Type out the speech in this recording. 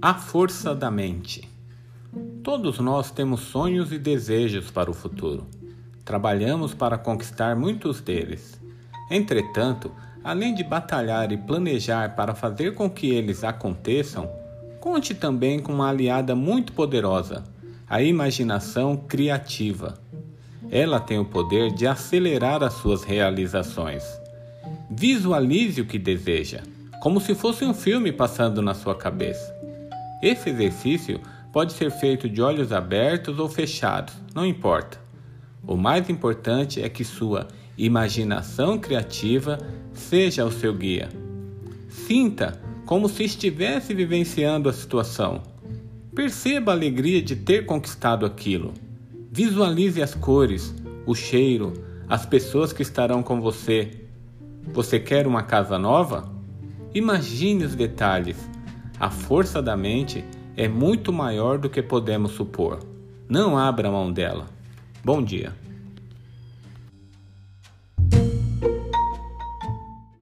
A força da mente. Todos nós temos sonhos e desejos para o futuro. Trabalhamos para conquistar muitos deles. Entretanto, além de batalhar e planejar para fazer com que eles aconteçam, conte também com uma aliada muito poderosa, a imaginação criativa. Ela tem o poder de acelerar as suas realizações. Visualize o que deseja, como se fosse um filme passando na sua cabeça. Esse exercício pode ser feito de olhos abertos ou fechados, não importa. O mais importante é que sua imaginação criativa seja o seu guia. Sinta como se estivesse vivenciando a situação. Perceba a alegria de ter conquistado aquilo. Visualize as cores, o cheiro, as pessoas que estarão com você. Você quer uma casa nova? Imagine os detalhes a força da mente é muito maior do que podemos supor. Não abra mão dela. Bom dia.